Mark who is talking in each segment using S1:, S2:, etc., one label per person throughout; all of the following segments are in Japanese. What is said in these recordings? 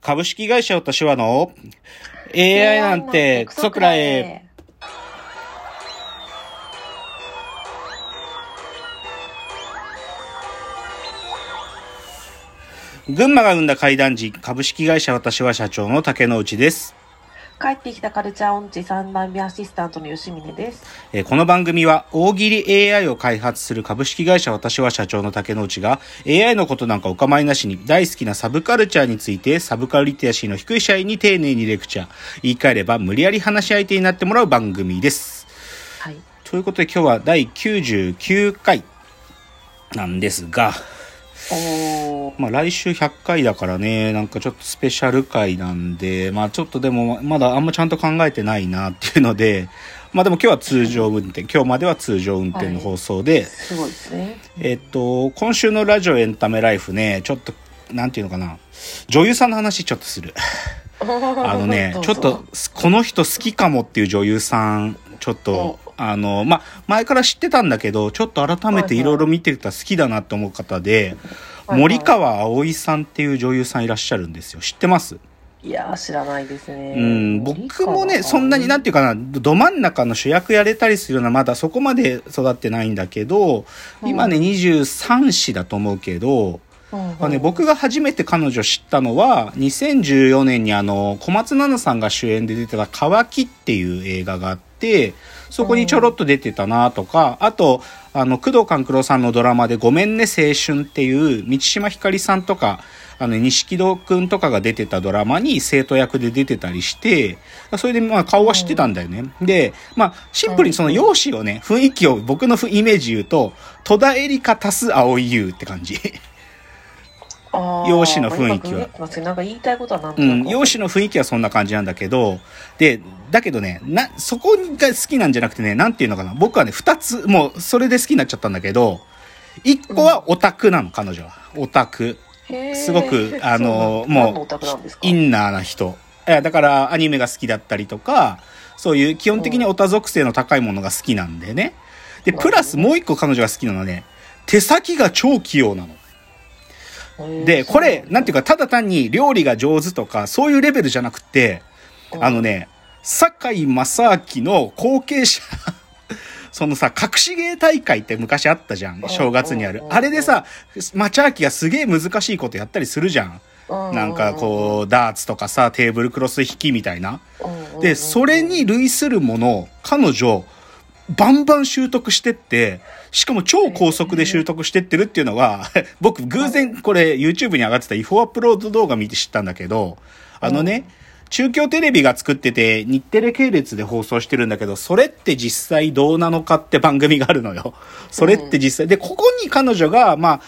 S1: 株式会社私はの AI なんてクソくらえ。群馬が生んだ怪談時、株式会社私は社長の竹之内です。
S2: 帰ってきたカルチャー音痴3代目アシスタントの吉峰です。
S1: えーこの番組は大喜利 AI を開発する株式会社私は社長の竹之内が AI のことなんかお構いなしに大好きなサブカルチャーについてサブカルリテラシーの低い社員に丁寧にレクチャー。言い換えれば無理やり話し相手になってもらう番組です。
S2: はい。
S1: ということで今日は第99回なんですが。まあ来週100回だからね、なんかちょっとスペシャル回なんで、まあちょっとでもまだあんまちゃんと考えてないなっていうので、まあでも今日は通常運転、今日までは通常運転の放送で、
S2: すごいですね。
S1: えっと、今週のラジオエンタメライフね、ちょっと、なんていうのかな、女優さんの話ちょっとする。あのねちょ
S2: ぞ
S1: っと、この人好きかもっていう女優さん、ちょっと、あの、まあ、前から知ってたんだけど、ちょっと改めていろいろ見てたら好きだなって思う方で、
S2: はいはい。
S1: 森川葵さんっていう女優さんいらっしゃるんですよ。知ってます？
S2: いやー、知らないですね。
S1: うん、僕もね、そんなになんていうかな、ど真ん中の主役やれたりするのはまだそこまで育ってないんだけど、今ね、23歳だと思うけど、
S2: うんうん。
S1: まあね、僕が初めて彼女知ったのは、2014年にあの、小松菜奈さんが主演で出てた乾きっていう映画があって、そこにちょろっと出てたなとか、あと、あの、工藤官九郎さんのドラマでごめんね青春っていう、満島ひかりさんとか、あの、錦戸くんとかが出てたドラマに生徒役で出てたりして、それでまあ顔は知ってたんだよね。で、まあ、シンプルにその容姿をね、雰囲気を僕のイメージ言うと、戸田恵梨香足す青井優って感じ。容姿の雰囲気は
S2: 今ググってますけどなんか言いたいことはなんと
S1: うん、
S2: なく。
S1: 容姿の雰囲気はそんな感じなんだけど、で、だけどね、な、そこが好きなんじゃなくてね、なんていうのかな。僕はね、二つ、もう、それで好きになっちゃったんだけど、一個はオタクなの、彼女は。オタク。すごく、あの、もう、
S2: か？
S1: インナーな人。だから、アニメが好きだったりとか、そういう基本的にオタ属性の高いものが好きなんでね。で、プラスもう一個彼女が好きなのはね、手先が超器用なの。で、これ、なんていうか、ただ単に料理が上手とか、そういうレベルじゃなくて、あのね、堺正明の後継者、そのさ、隠し芸大会って昔あったじゃん。正月にある
S2: う。ん
S1: あれでさ、町明がすげえ難しいことやったりするじゃん。なんかこう、ダーツとかさ、テーブルクロス引きみたいな。
S2: うん、
S1: で、それに類するものを、彼女、バンバン習得してって、しかも超高速で習得してってるっていうのは、僕偶然これ YouTube に上がってた違法アップロード動画見て知ったんだけど、あのね、中京テレビが作ってて日テレ系列で放送してるんだけど、それって実際どうなのかって番組があるのよ。それって実際。で、ここに彼女が、まあ、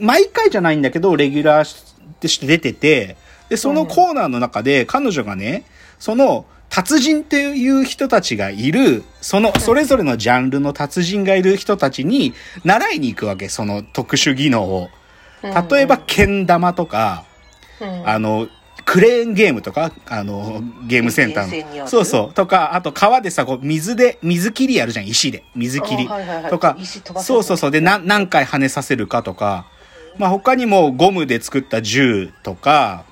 S1: 毎回じゃないんだけど、レギュラーとして出てて、で、そのコーナーの中で彼女がね、その、達人っていう人たちがいる、その、それぞれのジャンルの達人がいる人たちに習いに行くわけ、その特殊技能を。例えば、けん玉とか、
S2: うん、
S1: あの、クレーンゲームとか、あの、ゲームセンターの。そうそう。とか、あと川でさ、こう、水で、水切りやるじゃん、石で。水切り。
S2: あはいはいはい
S1: とかそうそうそう。で、な何回跳ねさせるかとか、まあ他にもゴムで作った銃とか、
S2: うん、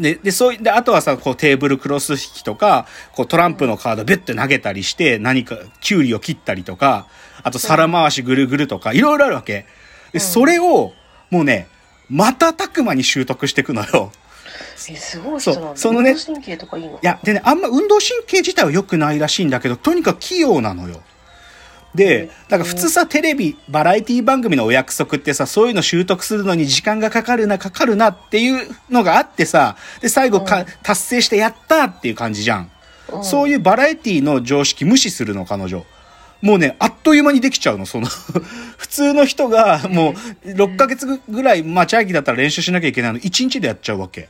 S1: で、で、そういで、あとはさ、こうテーブルクロス引きとか、こうトランプのカードビュッて投げたりして、何か、キュウリを切ったりとか、あと皿回しぐるぐるとか、いろいろあるわけ。で、それを、もうね、瞬く間に習得していくのよ。
S2: えすごい人なんだ
S1: そのね
S2: 運動神経とかいいの？
S1: いや、でね、あんま運動神経自体は良くないらしいんだけど、とにかく器用なのよ。で、だから普通さ、テレビ、バラエティ番組のお約束ってさ、そういうの習得するのに時間がかかるな、かかるなっていうのがあってさ、で、最後か、達成してやったっていう感じじゃん。
S2: うん
S1: そういうバラエティの常識無視するの、彼女。もうね、あっという間にできちゃうの、その、普通の人がもう6ヶ月ぐらい、まあ、チャーキーだったら練習しなきゃいけないの、1日でやっちゃうわけ。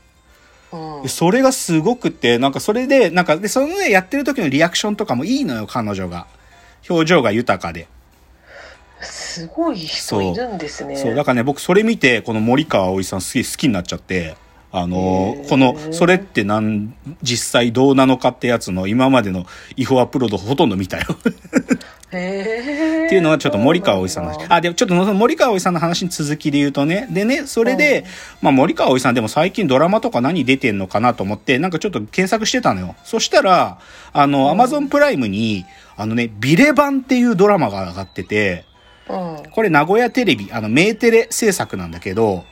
S1: それがすごくて、なんかそれで、なんか、で、そのね、やってる時のリアクションとかもいいのよ、彼女が。表情が豊かで。
S2: すごい人いるんですね。
S1: そう、だからね、僕それ見て、この森川葵さんすげえ好きになっちゃって、あのこの、それってなん、実際どうなのかってやつの今までの違法アップロードほとんど見たよ。っていうのはちょっと森川葵さんの話。あ、でもちょっと森川葵さんの話に続きで言うとね。でね、それで、まあ森川葵さんでも最近ドラマとか何出てんのかなと思って、なんかちょっと検索してたのよ。そしたら、あの、アマゾンプライムに、あのね、ビレバンっていうドラマが上がってて、
S2: うん。
S1: これ名古屋テレビ、あの、メーテレ制作なんだけど、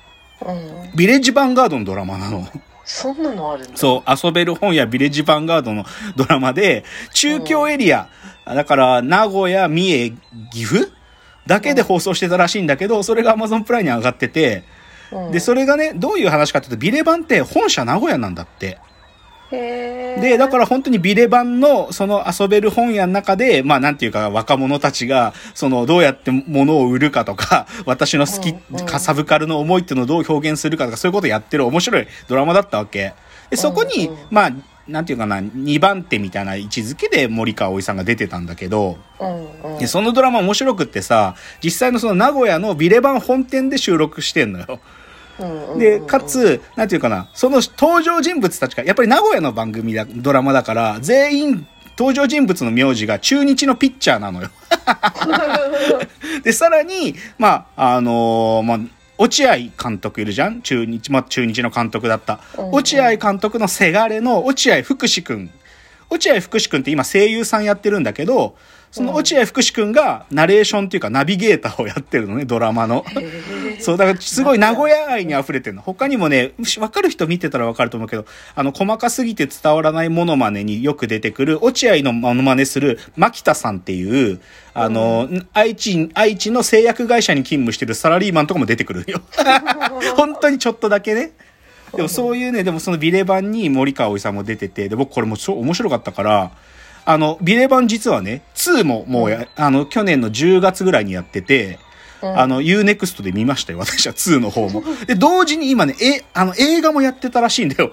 S2: うん。
S1: ビレッジヴァンガードのドラマなの。
S2: そんなのあるんだ。
S1: そう、遊べる本やビレッジヴァンガードのドラマで、中京エリア、だから名古屋、三重、岐阜だけで放送してたらしいんだけど、それが Amazon プライムに上がってて、
S2: うん。
S1: で、それがね、どういう話かっていうと、ビレバンって本社名古屋なんだって。で、だから本当にビレバンの、その遊べる本屋の中で、まあなんていうか若者たちが、そのどうやって物を売るかとか、私の好きかサブカルの思いっていうのをどう表現するかとか、そういうことをやってる面白いドラマだったわけ。で、そこにまあ、なんていうかな、2番手みたいな位置づけで森川葵さんが出てたんだけど、
S2: うんうん。
S1: で、そのドラマ面白くってさ、実際のその名古屋のビレバン本店で収録してんのよ。で、か、つ、なんていうかな、その登場人物たちが、やっぱり名古屋の番組だ、ドラマだから、全員、登場人物の名字が中日のピッチャーなのよ。で、さらに、まあ、あのーまあ、落合監督いるじゃん？中日、まあ、中日の監督だった。
S2: うん
S1: 落合監督のせがれの落合福士くん。落合福士くんって今声優さんやってるんだけど、その落合福士くんがナレーションっていうかナビゲーターをやってるのね、ドラマの。そう、だからすごい名古屋愛に溢れてるの。他にもね、わかる人見てたらわかると思うけど、あの、細かすぎて伝わらないモノマネによく出てくる、落合のモノマネする、牧田さんっていう、あの、愛知、愛知の製薬会社に勤務してるサラリーマンとかも出てくるよ。本当にちょっとだけね。でもそういうね、でもそのビレバンに森川葵さんも出てて、で、僕これも超面白かったから、あの、ビレバン実はね、2ももうや、あの、去年の10月ぐらいにやってて、
S2: うん
S1: あの、UNEXT で見ましたよ、私は2の方も。で、同時に今ね、え、あの、映画もやってたらしいんだよ。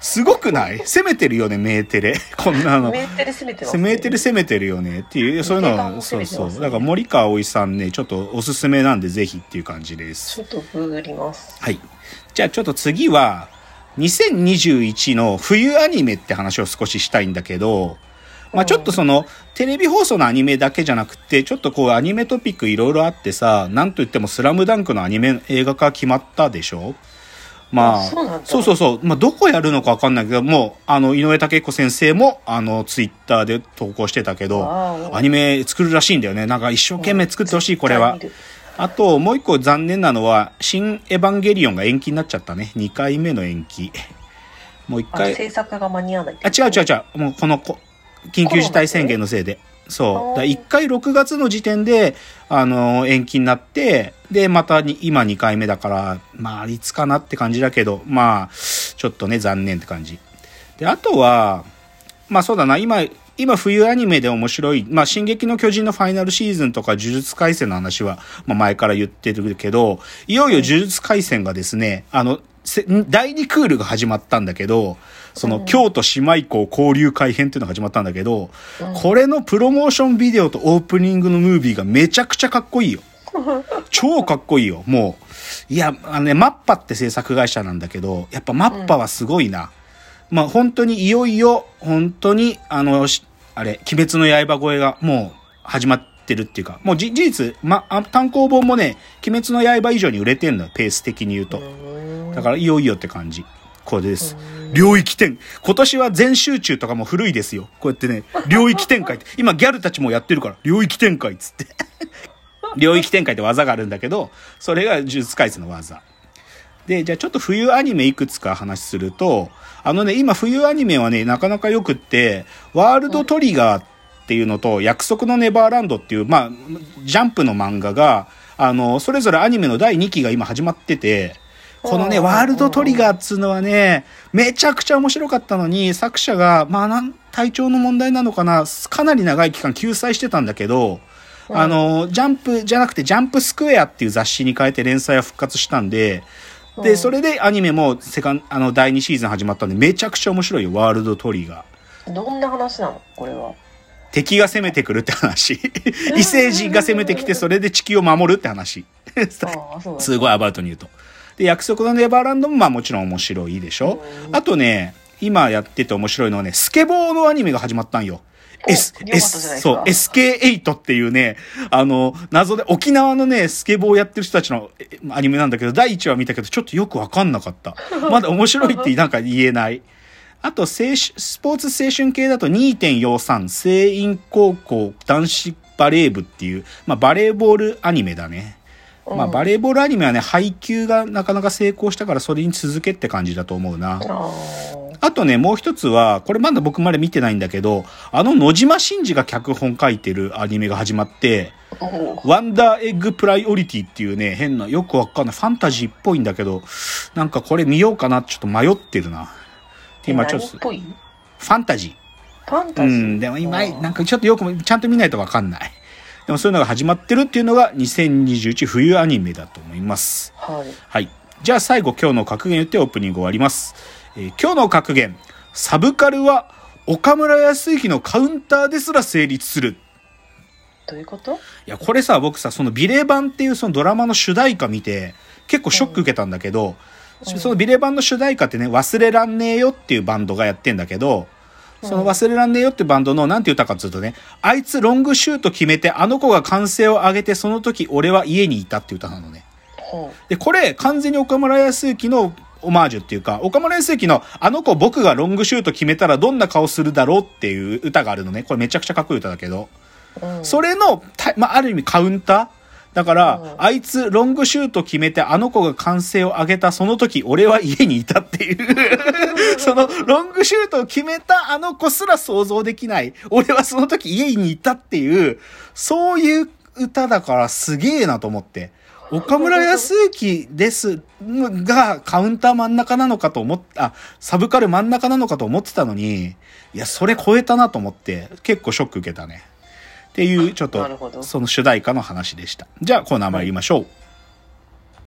S1: すごくない？攻めてるよね、メーテレ。こんなの。
S2: メーテレ攻めてます、
S1: メーテレ攻めてるよねっていう、そういうのは、
S2: メーテレも
S1: そうそう。だから森川葵さんね、ちょっとおすすめなんでぜひっていう感じです
S2: ち。ょっとググります。
S1: はい。じゃあちょっと次は、2021の冬アニメって話を少ししたいんだけど、まあちょっとその、テレビ放送のアニメだけじゃなくて、ちょっとこうアニメトピックいろいろあってさ、なんと言ってもスラムダンクのアニメ映画化決まったでしょ？まあ、
S2: あそう
S1: そうそうそう。まあ、どこやるのかわかんないけど、もう、あの、井上武彦先生も、あの、ツイッターで投稿してたけど、アニメ作るらしいんだよね。なんか一生懸命作ってほしい、これは。あと、もう一個残念なのは、新エヴァンゲリオンが延期になっちゃったね。2回目の延期。もう一
S2: あ、
S1: 回。
S2: 制作が間に合わない。
S1: あ、違う違う違う。もうこのこ、緊急事態宣言のせいで。そう。だ1回6月の時点で、あの延期になって、で、またに今2回目だから、まあ、いつかなって感じだけど、まあ、ちょっとね、残念って感じ。で、あとは、まあそうだな、今、今冬アニメで面白い、まあ進撃の巨人のファイナルシーズンとか呪術廻戦の話は、まあ前から言ってるけど、いよいよ呪術廻戦がですね、あの、せ第2クールが始まったんだけど、その、京都姉妹校交流会編っていうのが始まったんだけど、これのプロモーションビデオとオープニングのムービーがめちゃくちゃかっこいいよ。超かっこいいよ。もう、いや、あのね、マッパって制作会社なんだけど、やっぱマッパはすごいな。まあ本当にいよいよ、本当に、あの、しあれ、鬼滅の刃超えがもう始まってるっていうか、もうじ事実、ま、あ単行本もね、鬼滅の刃以上に売れてんのよ、ペース的に言うと。だからいよいよって感じ。これです。領域展。今年は全集中とかも古いですよ。こうやってね、領域展開って。今ギャルたちもやってるから、領域展開っつって。領域展開って技があるんだけど、それが呪術廻戦の技。で、じゃあちょっと冬アニメいくつか話すると、あのね、今冬アニメはね、なかなか良くって、ワールドトリガーっていうのと、約束のネバーランドっていう、まあ、ジャンプの漫画が、あの、それぞれアニメの第2期が今始まってて、このね、
S2: うん
S1: ワールドトリガーっつうのはね、めちゃくちゃ面白かったのに、作者が、まあなん、体調の問題なのかな、かなり長い期間救済してたんだけど、あの、ジャンプじゃなくて、ジャンプスクエアっていう雑誌に変えて連載は復活したんで、で、
S2: うん
S1: それでアニメもセカン、あの、第2シーズン始まったんで、めちゃくちゃ面白いよ、ワールドトリガー。
S2: どんな話なの？これは。
S1: 敵が攻めてくるって話。異星人が攻めてきて、それで地球を守るって話。すごいアバウトに言うと。で、約束のネバーランドもまあもちろん面白いでしょ。あとね、今やってて面白いのはね、スケボーのアニメが始まったんよ。
S2: お
S1: S、S、そう、SK8 っていうね、あの、謎で沖縄のね、スケボーをやってる人たちのえアニメなんだけど、第1話見たけど、ちょっとよくわかんなかった。まだ面白いってなんか言えない。あと、青春、スポーツ青春系だと2.43、清陰高校男子バレー部っていう、まあ、バレーボールアニメだね。まあ、
S2: うん
S1: バレーボールアニメはね、ハイキューがなかなか成功したから、それに続けって感じだと思うな。
S2: あ
S1: とね、もう一つは、これまだ僕まで見てないんだけど、あの野島伸司が脚本書いてるアニメが始まって、
S2: お
S1: ワンダーエッグプライオリティっていうね、変な、よくわかんない、ファンタジーっぽいんだけど、なんかこれ見ようかなちょっと迷ってるな。で今ちょっと、フ
S2: 何っぽい？
S1: ァンタジー。
S2: ファンタジー。
S1: うん、でも今、なんかちょっとよく、ちゃんと見ないとわかんない。でもそういうのが始まってるっていうのが2021冬アニメだと思います。
S2: はい。
S1: はい。じゃあ最後今日の格言言ってオープニング終わります。えー今日の格言。サブカルは岡村康之のカウンターですら成立する。
S2: どういうこと？
S1: いや、これさ、僕さ、そのビレ版っていうそのドラマの主題歌見て、結構ショック受けたんだけど、
S2: うん
S1: そのビレ版の主題歌ってね、忘れらんねえよっていうバンドがやってんだけど、その忘れらんねえよってバンドのなんて歌かっていうとね、あいつロングシュート決めてあの子が歓声を上げてその時俺は家にいたっていう歌なのね。
S2: ほ
S1: で、これ完全に岡村康之のオマージュっていうか、岡村康之のあの子僕がロングシュート決めたらどんな顔するだろうっていう歌があるのね。これめちゃくちゃかっこいい歌だけど。それの、たまあ、ある意味カウンターだから、
S2: うん
S1: あいつロングシュート決めてあの子が歓声を上げたその時俺は家にいたっていう。そのロングシュートを決めたあの子すら想像できない。俺はその時家にいたっていう、そういう歌だからすげえなと思って。岡村康之ですがカウンター真ん中なのかと思っあ、サブカル真ん中なのかと思ってたのに、いや、それ超えたなと思って、結構ショック受けたね。っていう、ちょっと、その主題歌の話でした。じゃあ、コーナー参りましょう。